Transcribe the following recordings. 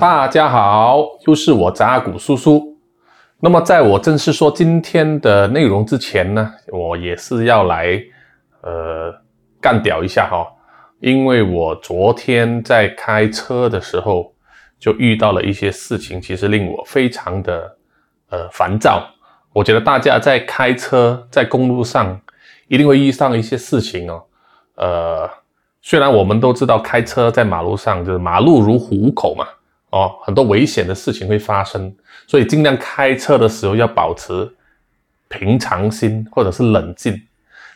大家好，又是我扎古叔叔。那么，在我正式说今天的内容之前呢，我也是要来呃干屌一下哈，因为我昨天在开车的时候就遇到了一些事情，其实令我非常的呃烦躁。我觉得大家在开车在公路上一定会遇上一些事情哦，呃。虽然我们都知道开车在马路上就是马路如虎口嘛，哦，很多危险的事情会发生，所以尽量开车的时候要保持平常心或者是冷静。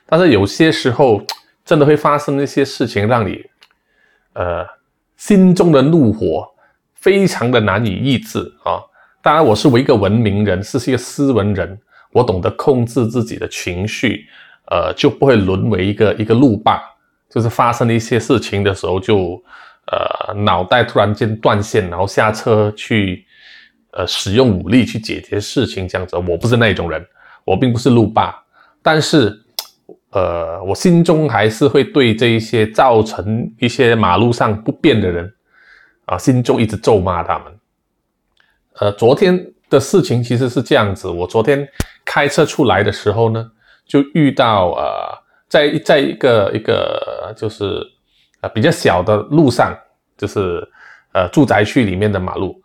但是有些时候真的会发生一些事情，让你呃心中的怒火非常的难以抑制啊。当然，我是一个文明人，是一个斯文人，我懂得控制自己的情绪，呃，就不会沦为一个一个路霸。就是发生了一些事情的时候，就呃脑袋突然间断线，然后下车去呃使用武力去解决事情这样子。我不是那种人，我并不是路霸，但是呃我心中还是会对这一些造成一些马路上不便的人啊，心中一直咒骂他们。呃，昨天的事情其实是这样子，我昨天开车出来的时候呢，就遇到呃。在在一个一个就是比较小的路上，就是呃住宅区里面的马路，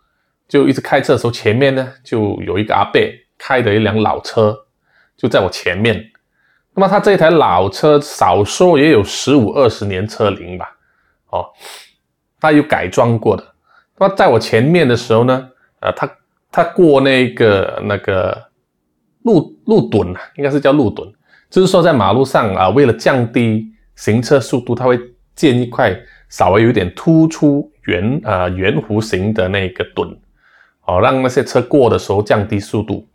就一直开车的时候，前面呢就有一个阿伯开的一辆老车，就在我前面。那么他这台老车少说也有十五二十年车龄吧，哦，他有改装过的。那么在我前面的时候呢，呃，他他过那个那个路路墩啊，应该是叫路墩。就是说，在马路上啊，为了降低行车速度，它会建一块稍微有点突出圆呃圆弧形的那个墩，哦，让那些车过的时候降低速度。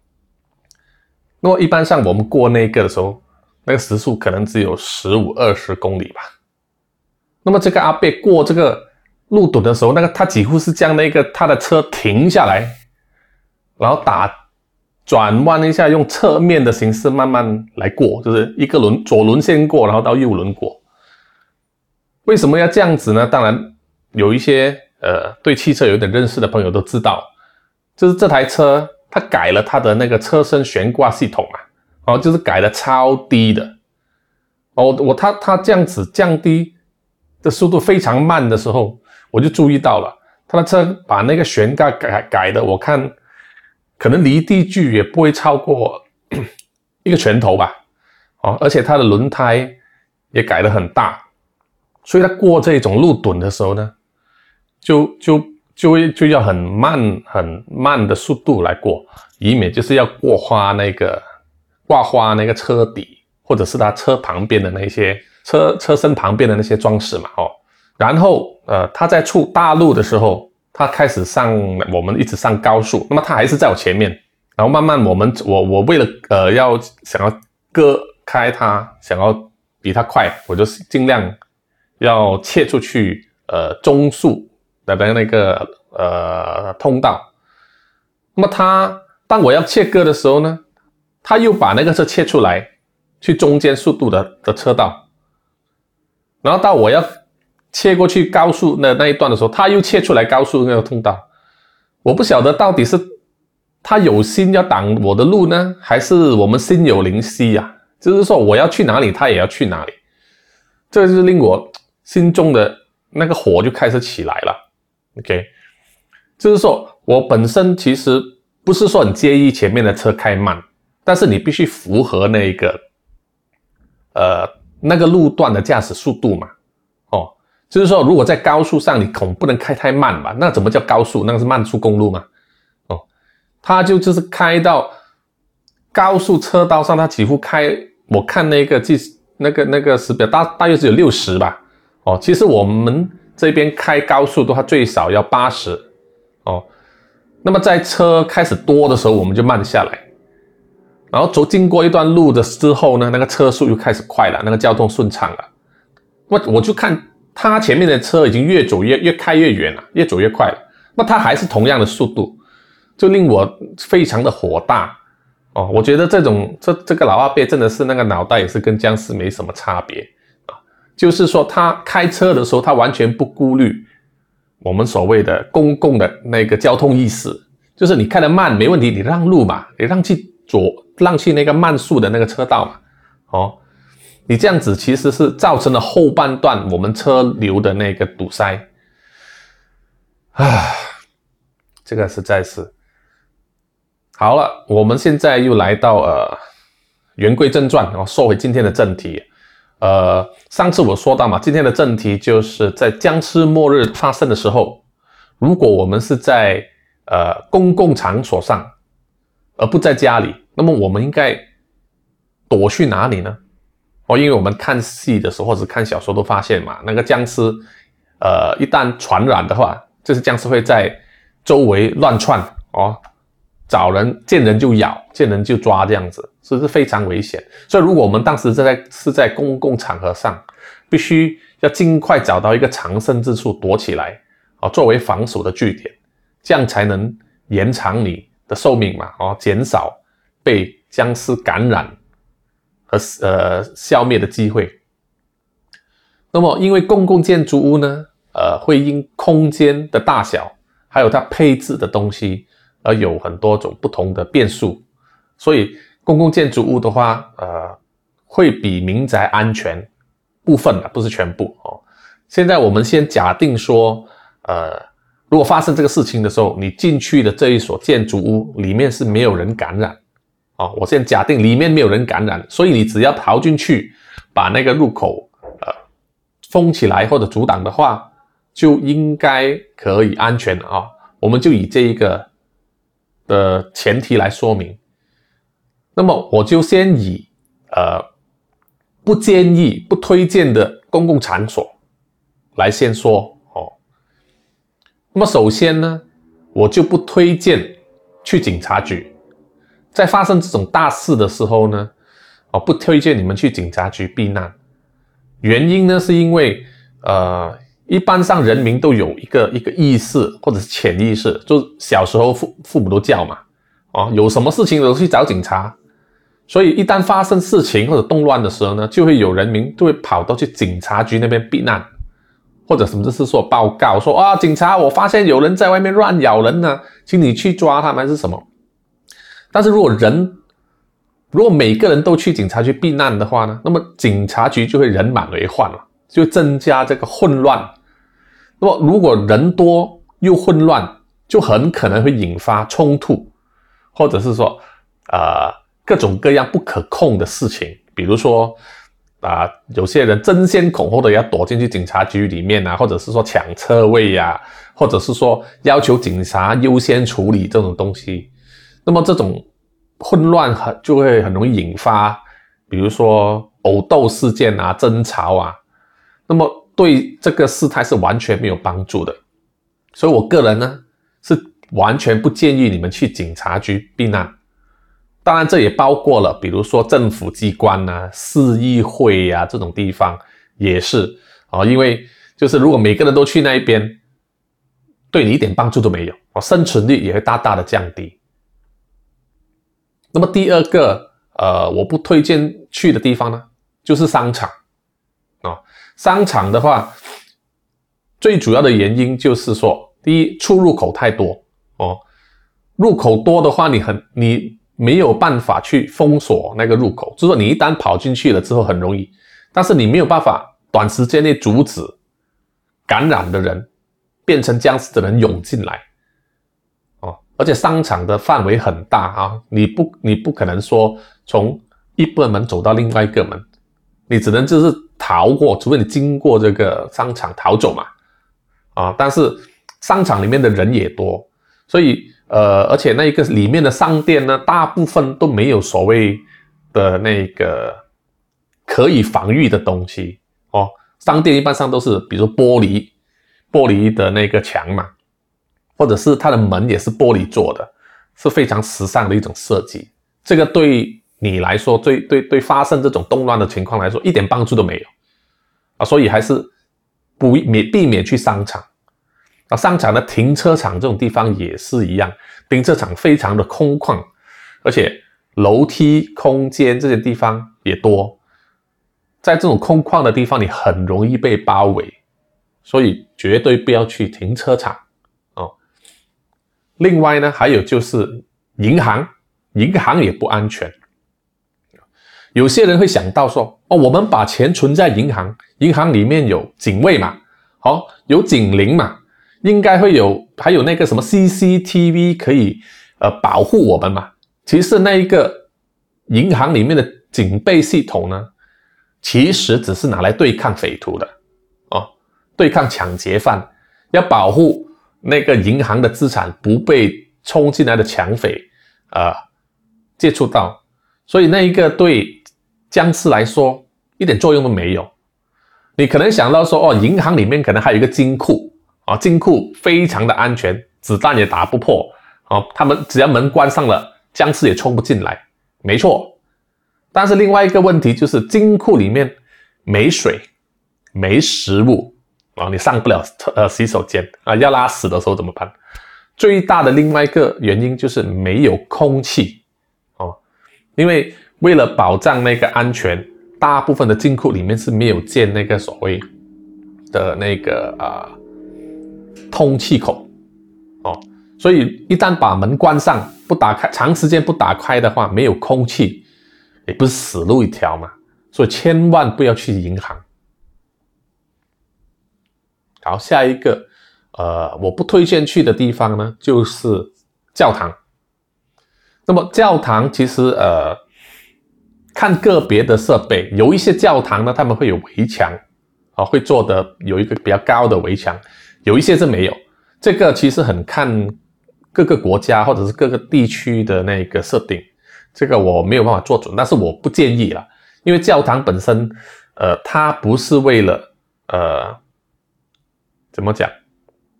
那么一般上我们过那个的时候，那个时速可能只有十五二十公里吧。那么这个阿贝过这个路墩的时候，那个他几乎是将那个他的车停下来，然后打。转弯一下，用侧面的形式慢慢来过，就是一个轮左轮先过，然后到右轮过。为什么要这样子呢？当然有一些呃对汽车有点认识的朋友都知道，就是这台车它改了它的那个车身悬挂系统啊，哦，就是改的超低的。哦，我它它这样子降低的速度非常慢的时候，我就注意到了，它的车把那个悬挂改改的，我看。可能离地距也不会超过 一个拳头吧，哦，而且它的轮胎也改的很大，所以他过这种路墩的时候呢，就就就会就要很慢很慢的速度来过，以免就是要过花那个挂花那个车底，或者是他车旁边的那些车车身旁边的那些装饰嘛，哦，然后呃，他在出大路的时候。他开始上，我们一直上高速，那么他还是在我前面，然后慢慢我们，我我为了呃要想要割开他，想要比他快，我就尽量要切出去，呃中速的那个呃通道。那么他当我要切割的时候呢，他又把那个车切出来，去中间速度的的车道，然后到我要。切过去高速那那一段的时候，他又切出来高速那个通道，我不晓得到底是他有心要挡我的路呢，还是我们心有灵犀呀？就是说我要去哪里，他也要去哪里，这就是令我心中的那个火就开始起来了。OK，就是说我本身其实不是说很介意前面的车开慢，但是你必须符合那个呃那个路段的驾驶速度嘛。哦就是说，如果在高速上，你恐不能开太慢吧？那怎么叫高速？那个是慢速公路嘛？哦，他就就是开到高速车道上，他几乎开，我看那个计那个那个时表大大约只有六十吧？哦，其实我们这边开高速的话，最少要八十哦。那么在车开始多的时候，我们就慢下来，然后走经过一段路的之后呢，那个车速又开始快了，那个交通顺畅了。我我就看。他前面的车已经越走越越开越远了，越走越快了。那他还是同样的速度，就令我非常的火大哦。我觉得这种这这个老阿伯真的是那个脑袋也是跟僵尸没什么差别。就是说他开车的时候，他完全不顾虑我们所谓的公共的那个交通意识，就是你开的慢没问题，你让路嘛，你让去左，让去那个慢速的那个车道嘛，哦，你这样子其实是造成了后半段我们车流的那个堵塞，啊，这个实在是。好了，我们现在又来到呃，言归正传，然后说回今天的正题。呃，上次我说到嘛，今天的正题就是在僵尸末日发生的时候，如果我们是在呃公共场所上，而不在家里，那么我们应该躲去哪里呢？哦，因为我们看戏的时候或者看小说都发现嘛，那个僵尸，呃，一旦传染的话，这些僵尸会在周围乱窜哦。找人见人就咬，见人就抓，这样子是不是非常危险？所以，如果我们当时正在是在公共场合上，必须要尽快找到一个藏身之处躲起来，啊，作为防守的据点，这样才能延长你的寿命嘛，哦，减少被僵尸感染和呃消灭的机会。那么，因为公共建筑物呢，呃，会因空间的大小，还有它配置的东西。而有很多种不同的变数，所以公共建筑物的话，呃，会比民宅安全部分的，不是全部哦。现在我们先假定说，呃，如果发生这个事情的时候，你进去的这一所建筑物里面是没有人感染，啊，我先假定里面没有人感染，所以你只要逃进去，把那个入口呃封起来或者阻挡的话，就应该可以安全啊。我们就以这一个。的前提来说明，那么我就先以呃不建议、不推荐的公共场所来先说哦。那么首先呢，我就不推荐去警察局。在发生这种大事的时候呢，哦不推荐你们去警察局避难。原因呢，是因为呃。一般上人民都有一个一个意识或者是潜意识，就小时候父父母都叫嘛，啊，有什么事情都去找警察，所以一旦发生事情或者动乱的时候呢，就会有人民就会跑到去警察局那边避难，或者什么就是说报告说啊，警察，我发现有人在外面乱咬人呢，请你去抓他们还是什么？但是如果人如果每个人都去警察局避难的话呢，那么警察局就会人满为患了。就增加这个混乱。那么，如果人多又混乱，就很可能会引发冲突，或者是说，呃，各种各样不可控的事情。比如说，啊，有些人争先恐后的要躲进去警察局里面啊，或者是说抢车位呀，或者是说要求警察优先处理这种东西。那么，这种混乱很就会很容易引发，比如说殴斗事件啊、争吵啊。那么对这个事态是完全没有帮助的，所以我个人呢是完全不建议你们去警察局避难。当然，这也包括了，比如说政府机关呐、市议会呀这种地方也是啊，因为就是如果每个人都去那一边，对你一点帮助都没有，哦，生存率也会大大的降低。那么第二个，呃，我不推荐去的地方呢，就是商场。商场的话，最主要的原因就是说，第一出入口太多哦，入口多的话，你很你没有办法去封锁那个入口，就是说你一旦跑进去了之后很容易，但是你没有办法短时间内阻止感染的人变成僵尸的人涌进来哦，而且商场的范围很大啊，你不你不可能说从一个门走到另外一个门，你只能就是。逃过，除非你经过这个商场逃走嘛，啊！但是商场里面的人也多，所以呃，而且那一个里面的商店呢，大部分都没有所谓的那个可以防御的东西哦。商店一般上都是，比如玻璃玻璃的那个墙嘛，或者是它的门也是玻璃做的，是非常时尚的一种设计。这个对。你来说，对对对，发生这种动乱的情况来说，一点帮助都没有啊！所以还是不免避免去商场啊。商场的停车场这种地方也是一样，停车场非常的空旷，而且楼梯空间这些地方也多。在这种空旷的地方，你很容易被包围，所以绝对不要去停车场哦。另外呢，还有就是银行，银行也不安全。有些人会想到说，哦，我们把钱存在银行，银行里面有警卫嘛，好，有警铃嘛，应该会有，还有那个什么 CCTV 可以呃保护我们嘛。其实那一个银行里面的警备系统呢，其实只是拿来对抗匪徒的哦，对抗抢劫犯，要保护那个银行的资产不被冲进来的抢匪啊接触到，所以那一个对。僵尸来说一点作用都没有。你可能想到说，哦，银行里面可能还有一个金库啊，金库非常的安全，子弹也打不破啊。他们只要门关上了，僵尸也冲不进来，没错。但是另外一个问题就是，金库里面没水、没食物啊，你上不了呃洗手间啊，要拉屎的时候怎么办？最大的另外一个原因就是没有空气哦，因为。为了保障那个安全，大部分的金库里面是没有建那个所谓的那个啊通气口哦，所以一旦把门关上不打开，长时间不打开的话，没有空气，也不是死路一条嘛。所以千万不要去银行。好，下一个呃，我不推荐去的地方呢，就是教堂。那么教堂其实呃。看个别的设备，有一些教堂呢，他们会有围墙，啊，会做的有一个比较高的围墙，有一些是没有。这个其实很看各个国家或者是各个地区的那个设定，这个我没有办法做准，但是我不建议了，因为教堂本身，呃，它不是为了呃怎么讲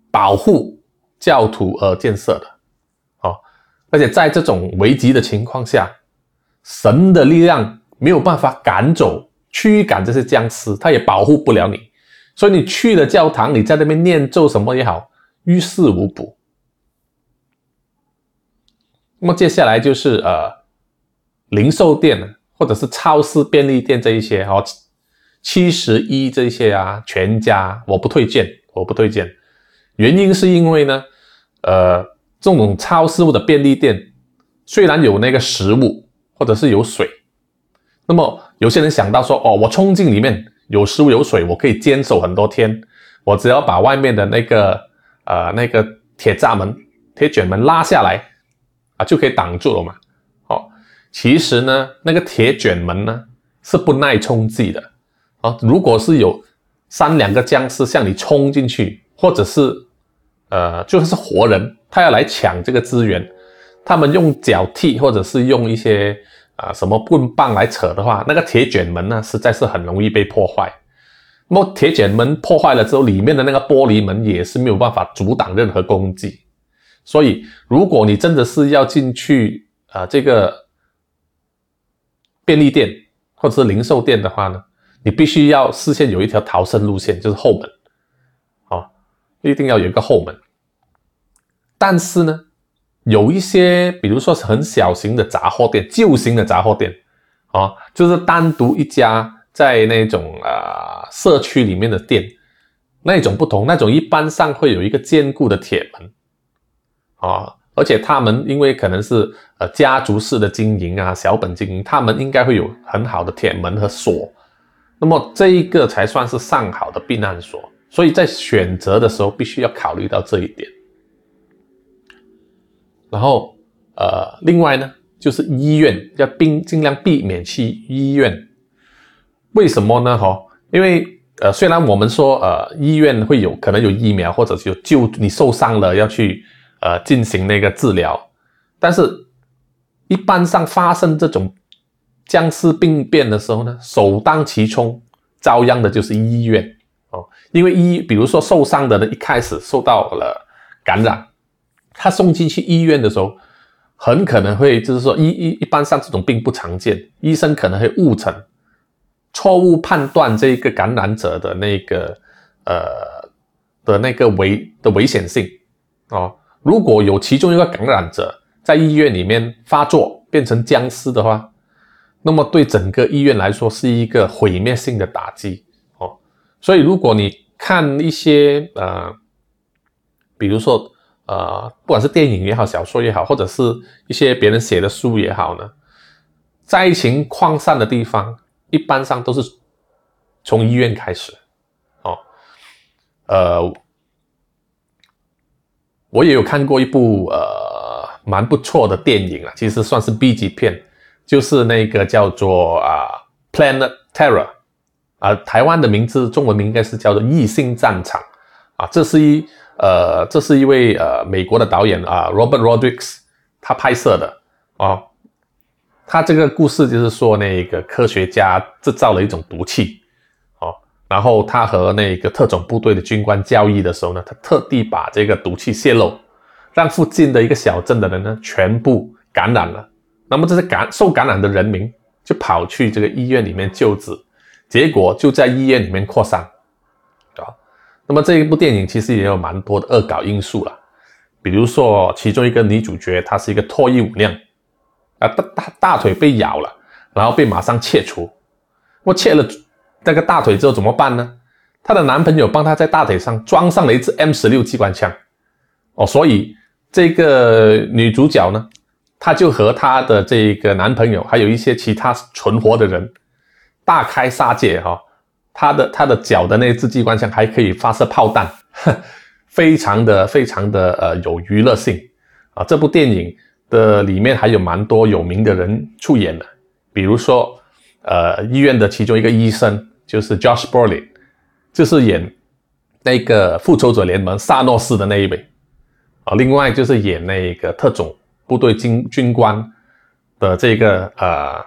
保护教徒而建设的，哦，而且在这种危急的情况下。神的力量没有办法赶走、驱赶这些僵尸，他也保护不了你。所以你去了教堂，你在那边念咒什么也好，于事无补。那么接下来就是呃，零售店或者是超市、便利店这一些，哈，七十一这些啊，全家我不推荐，我不推荐。原因是因为呢，呃，这种超市或者便利店虽然有那个食物。或者是有水，那么有些人想到说，哦，我冲进里面有食物有水，我可以坚守很多天，我只要把外面的那个呃那个铁栅门、铁卷门拉下来啊，就可以挡住了嘛。哦，其实呢，那个铁卷门呢是不耐冲击的啊。如果是有三两个僵尸向你冲进去，或者是呃就是活人，他要来抢这个资源。他们用脚踢，或者是用一些啊什么棍棒来扯的话，那个铁卷门呢，实在是很容易被破坏。那么铁卷门破坏了之后，里面的那个玻璃门也是没有办法阻挡任何攻击。所以，如果你真的是要进去啊这个便利店或者是零售店的话呢，你必须要事先有一条逃生路线，就是后门，啊，一定要有一个后门。但是呢？有一些，比如说是很小型的杂货店、旧型的杂货店，啊，就是单独一家在那种啊社区里面的店，那种不同，那种一般上会有一个坚固的铁门，啊，而且他们因为可能是呃家族式的经营啊，小本经营，他们应该会有很好的铁门和锁，那么这一个才算是上好的避难所，所以在选择的时候必须要考虑到这一点。然后，呃，另外呢，就是医院要避尽量避免去医院。为什么呢？哈，因为呃，虽然我们说呃，医院会有可能有疫苗，或者是有救你受伤了要去呃进行那个治疗，但是一般上发生这种僵尸病变的时候呢，首当其冲遭殃的就是医院哦，因为医，比如说受伤的人一开始受到了感染。他送进去医院的时候，很可能会就是说，一一一般上这种病不常见，医生可能会误诊，错误判断这一个感染者的那个呃的那个危的危险性哦。如果有其中一个感染者在医院里面发作变成僵尸的话，那么对整个医院来说是一个毁灭性的打击哦。所以如果你看一些呃，比如说呃，不管是电影也好，小说也好，或者是一些别人写的书也好呢，灾情扩散的地方，一般上都是从医院开始。哦，呃，我也有看过一部呃蛮不错的电影啊，其实算是 B 级片，就是那个叫做啊《Planet Terror》。啊，台湾的名字中文名应该是叫做《异性战场》啊，这是一呃，这是一位呃美国的导演啊，Robert Rodriguez 他拍摄的啊，他这个故事就是说那个科学家制造了一种毒气哦，然后他和那个特种部队的军官交易的时候呢，他特地把这个毒气泄露，让附近的一个小镇的人呢全部感染了，那么这些感受感染的人民就跑去这个医院里面救治。结果就在医院里面扩散，那么这一部电影其实也有蛮多的恶搞因素了，比如说其中一个女主角她是一个脱衣舞娘，啊大大大腿被咬了，然后被马上切除，我切了那个大腿之后怎么办呢？她的男朋友帮她在大腿上装上了一支 M 十六机关枪，哦，所以这个女主角呢，她就和她的这个男朋友还有一些其他存活的人。大开杀戒哈，他的他的脚的那支机关枪还可以发射炮弹，非常的非常的呃有娱乐性啊！这部电影的里面还有蛮多有名的人出演的，比如说呃医院的其中一个医生就是 Josh Brolin，就是演那个复仇者联盟萨诺斯的那一位啊，另外就是演那个特种部队军军官的这个呃。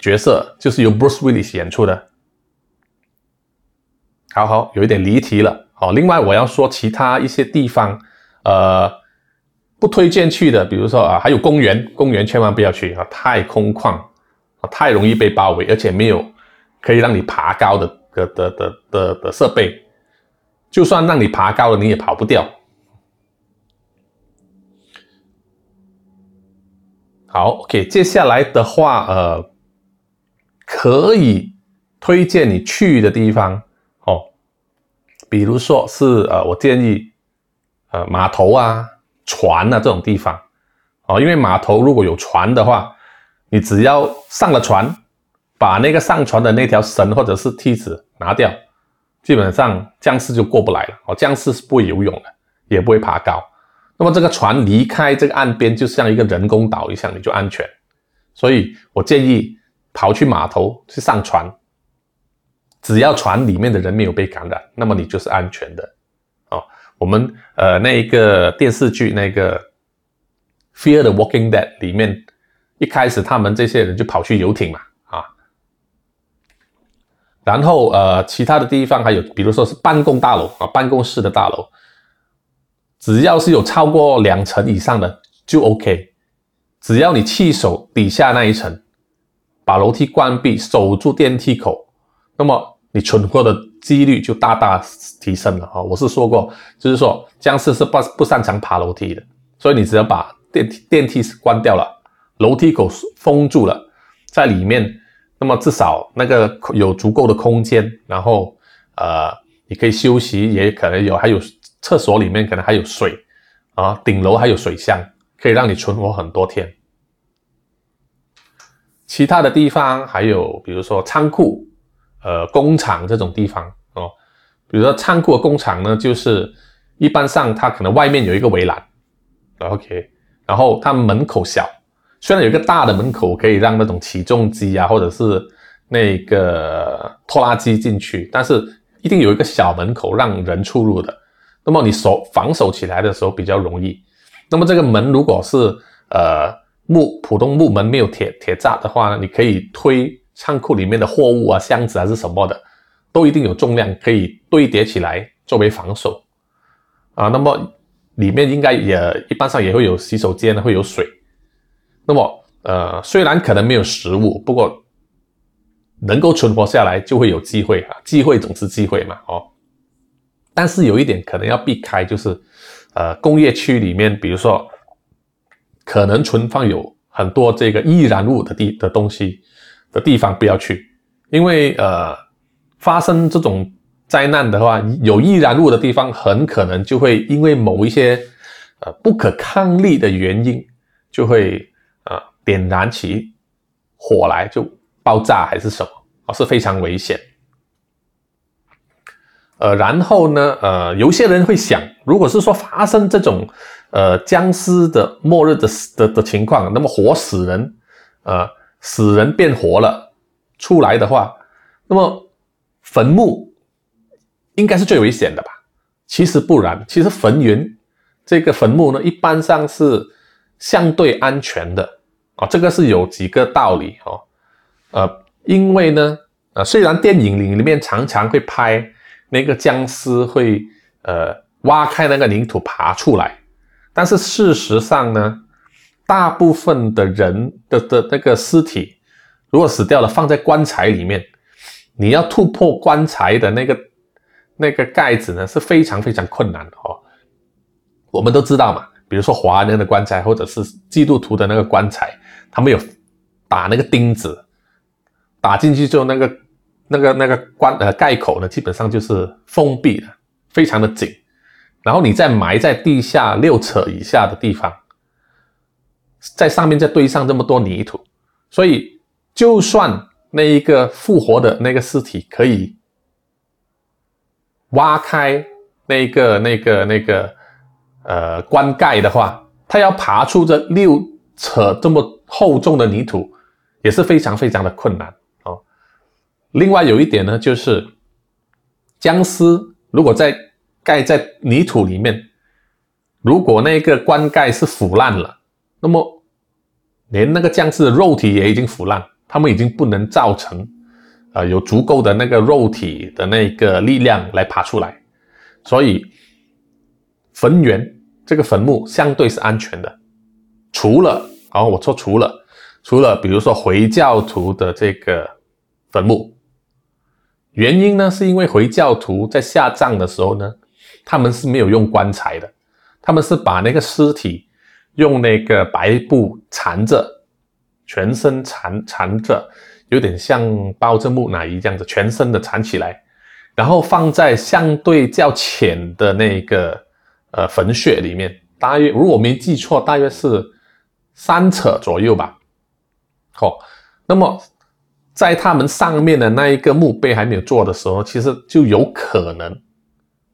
角色就是由 Bruce Willis 演出的，好好有一点离题了。好，另外我要说其他一些地方，呃，不推荐去的，比如说啊，还有公园，公园千万不要去啊，太空旷啊，太容易被包围，而且没有可以让你爬高的的的的的的设备，就算让你爬高了，你也跑不掉。好，OK，接下来的话，呃。可以推荐你去的地方，比如说是呃，我建议呃码头啊、船啊这种地方哦，因为码头如果有船的话，你只要上了船，把那个上船的那条绳或者是梯子拿掉，基本上僵尸就过不来了哦。僵尸是不会游泳的，也不会爬高。那么这个船离开这个岸边，就像一个人工岛一样，你就安全。所以我建议。跑去码头去上船，只要船里面的人没有被感染，那么你就是安全的。哦，我们呃那一个电视剧那个《Fear the Walking Dead》里面，一开始他们这些人就跑去游艇嘛，啊，然后呃其他的地方还有，比如说是办公大楼啊，办公室的大楼，只要是有超过两层以上的就 OK，只要你弃守底下那一层。把楼梯关闭，守住电梯口，那么你存活的几率就大大提升了啊！我是说过，就是说僵尸是不不擅长爬楼梯的，所以你只要把电梯电梯关掉了，楼梯口封住了，在里面，那么至少那个有足够的空间，然后呃，你可以休息，也可能有还有厕所里面可能还有水啊，顶楼还有水箱，可以让你存活很多天。其他的地方还有，比如说仓库、呃工厂这种地方哦。比如说仓库的、工厂呢，就是一般上它可能外面有一个围栏，OK，然后它门口小，虽然有一个大的门口可以让那种起重机啊，或者是那个拖拉机进去，但是一定有一个小门口让人出入的。那么你守防守起来的时候比较容易。那么这个门如果是呃。木普通木门没有铁铁栅的话呢，你可以推仓库里面的货物啊、箱子还是什么的，都一定有重量，可以堆叠起来作为防守啊。那么里面应该也一般上也会有洗手间，会有水。那么呃，虽然可能没有食物，不过能够存活下来就会有机会啊，机会总是机会嘛，哦。但是有一点可能要避开，就是呃工业区里面，比如说。可能存放有很多这个易燃物的地的东西的地方不要去，因为呃发生这种灾难的话，有易燃物的地方，很可能就会因为某一些呃不可抗力的原因，就会啊点燃起火来，就爆炸还是什么，啊是非常危险。呃，然后呢，呃，有些人会想，如果是说发生这种呃僵尸的末日的的的情况，那么活死人，呃，死人变活了出来的话，那么坟墓应该是最危险的吧？其实不然，其实坟园这个坟墓呢，一般上是相对安全的啊，这个是有几个道理哦，呃，因为呢，呃，虽然电影里里面常常会拍。那个僵尸会呃挖开那个泥土爬出来，但是事实上呢，大部分的人的的那个尸体如果死掉了，放在棺材里面，你要突破棺材的那个那个盖子呢，是非常非常困难的哦。我们都知道嘛，比如说华人的棺材或者是基督徒的那个棺材，他们有打那个钉子，打进去之后那个。那个那个关呃盖口呢，基本上就是封闭的，非常的紧。然后你再埋在地下六尺以下的地方，在上面再堆上这么多泥土，所以就算那一个复活的那个尸体可以挖开那个那个那个呃棺盖的话，它要爬出这六扯这么厚重的泥土，也是非常非常的困难。另外有一点呢，就是僵尸如果在盖在泥土里面，如果那个棺盖是腐烂了，那么连那个僵尸的肉体也已经腐烂，他们已经不能造成啊有足够的那个肉体的那个力量来爬出来，所以坟园这个坟墓相对是安全的，除了啊我说除了除了比如说回教徒的这个坟墓。原因呢，是因为回教徒在下葬的时候呢，他们是没有用棺材的，他们是把那个尸体用那个白布缠着，全身缠缠着，有点像包着木乃伊这样子，全身的缠起来，然后放在相对较浅的那个呃坟穴里面，大约如果我没记错，大约是三尺左右吧。好，那么。在他们上面的那一个墓碑还没有做的时候，其实就有可能，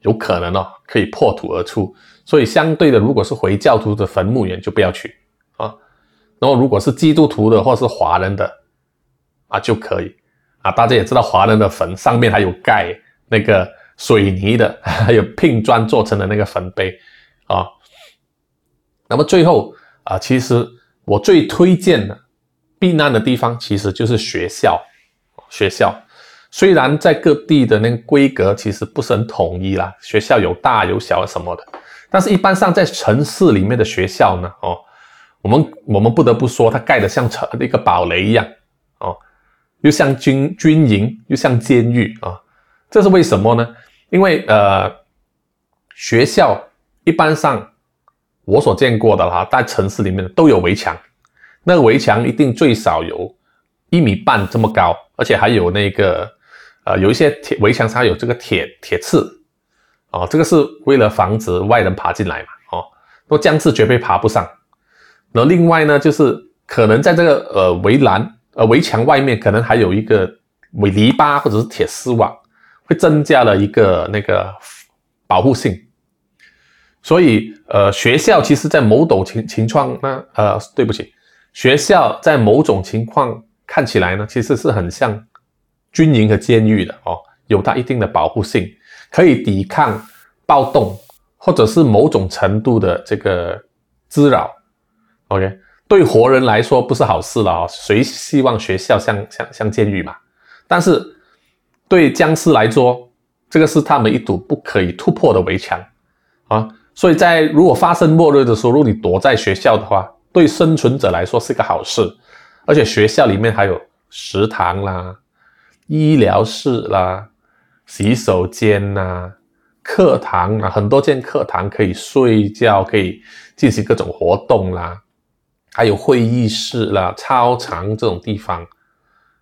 有可能哦，可以破土而出。所以相对的，如果是回教徒的坟墓园就不要去啊。然后如果是基督徒的或是华人的啊就可以啊。大家也知道，华人的坟上面还有盖那个水泥的，还有拼砖做成的那个坟碑啊。那么最后啊，其实我最推荐的。避难的地方其实就是学校，学校虽然在各地的那个规格其实不是很统一啦，学校有大有小什么的，但是一般上在城市里面的学校呢，哦，我们我们不得不说它盖的像城一个堡垒一样，哦，又像军军营又像监狱啊，这是为什么呢？因为呃，学校一般上我所见过的哈，在城市里面都有围墙。那个围墙一定最少有一米半这么高，而且还有那个呃，有一些铁围墙上有这个铁铁刺哦，这个是为了防止外人爬进来嘛哦，那僵尸绝对爬不上。那另外呢，就是可能在这个呃围栏呃围墙外面，可能还有一个围篱笆或者是铁丝网，会增加了一个那个保护性。所以呃，学校其实在某种情情况呢，呃，对不起。学校在某种情况看起来呢，其实是很像军营和监狱的哦，有它一定的保护性，可以抵抗暴动或者是某种程度的这个滋扰。OK，对活人来说不是好事了哦，谁希望学校像像像监狱嘛？但是对僵尸来说，这个是他们一堵不可以突破的围墙啊。所以在如果发生末日的时候，如果你躲在学校的话，对生存者来说是个好事，而且学校里面还有食堂啦、医疗室啦、洗手间呐、课堂啊，很多间课堂可以睡觉，可以进行各种活动啦，还有会议室啦、操场这种地方，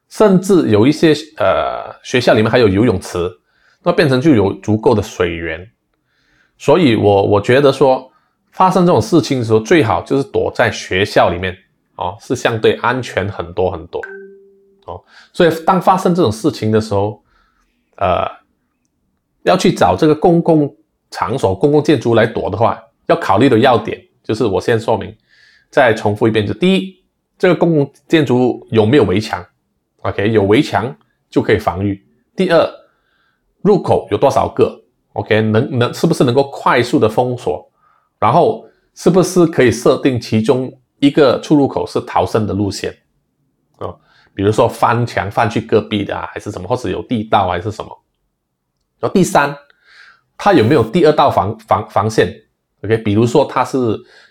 甚至有一些呃学校里面还有游泳池，那变成就有足够的水源。所以，我我觉得说，发生这种事情的时候，最好就是躲在学校里面哦，是相对安全很多很多哦。所以，当发生这种事情的时候，呃，要去找这个公共场所、公共建筑来躲的话，要考虑的要点就是我先说明，再重复一遍，就第一，这个公共建筑物有没有围墙？OK，有围墙就可以防御。第二，入口有多少个？OK，能能是不是能够快速的封锁？然后是不是可以设定其中一个出入口是逃生的路线？比如说翻墙翻去隔壁的啊，还是什么，或者有地道还是什么？然后第三，它有没有第二道防防防线？OK，比如说它是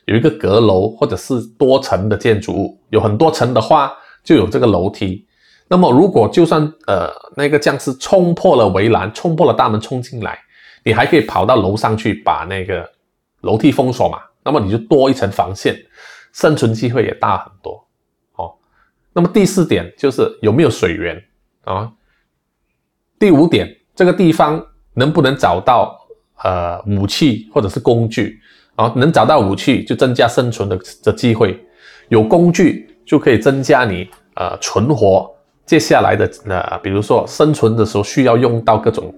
有一个阁楼或者是多层的建筑物，有很多层的话就有这个楼梯。那么如果就算呃那个僵尸冲破了围栏，冲破了大门冲进来。你还可以跑到楼上去把那个楼梯封锁嘛？那么你就多一层防线，生存机会也大很多。那么第四点就是有没有水源啊？第五点，这个地方能不能找到呃武器或者是工具啊？能找到武器就增加生存的的机会，有工具就可以增加你呃存活接下来的呃，比如说生存的时候需要用到各种。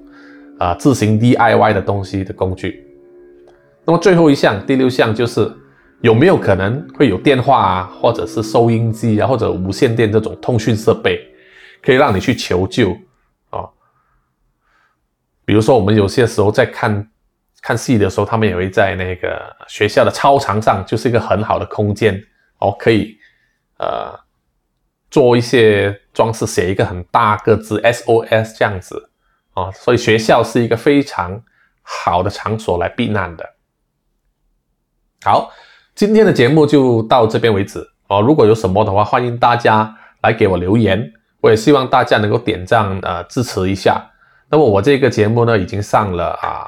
啊，自行 DIY 的东西的工具。那么最后一项，第六项就是有没有可能会有电话啊，或者是收音机啊，或者无线电这种通讯设备，可以让你去求救啊。比如说，我们有些时候在看看戏的时候，他们也会在那个学校的操场上，就是一个很好的空间哦，可以呃做一些装饰，写一个很大个字 SOS 这样子。啊，所以学校是一个非常好的场所来避难的。好，今天的节目就到这边为止哦。如果有什么的话，欢迎大家来给我留言。我也希望大家能够点赞呃支持一下。那么我这个节目呢，已经上了啊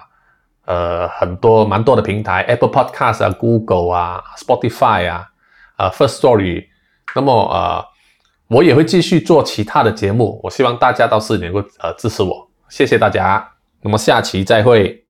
呃很多蛮多的平台，Apple Podcast 啊、Google 啊、Spotify 啊、啊 First Story。那么呃，我也会继续做其他的节目。我希望大家到时能够呃支持我。谢谢大家，那么下期再会。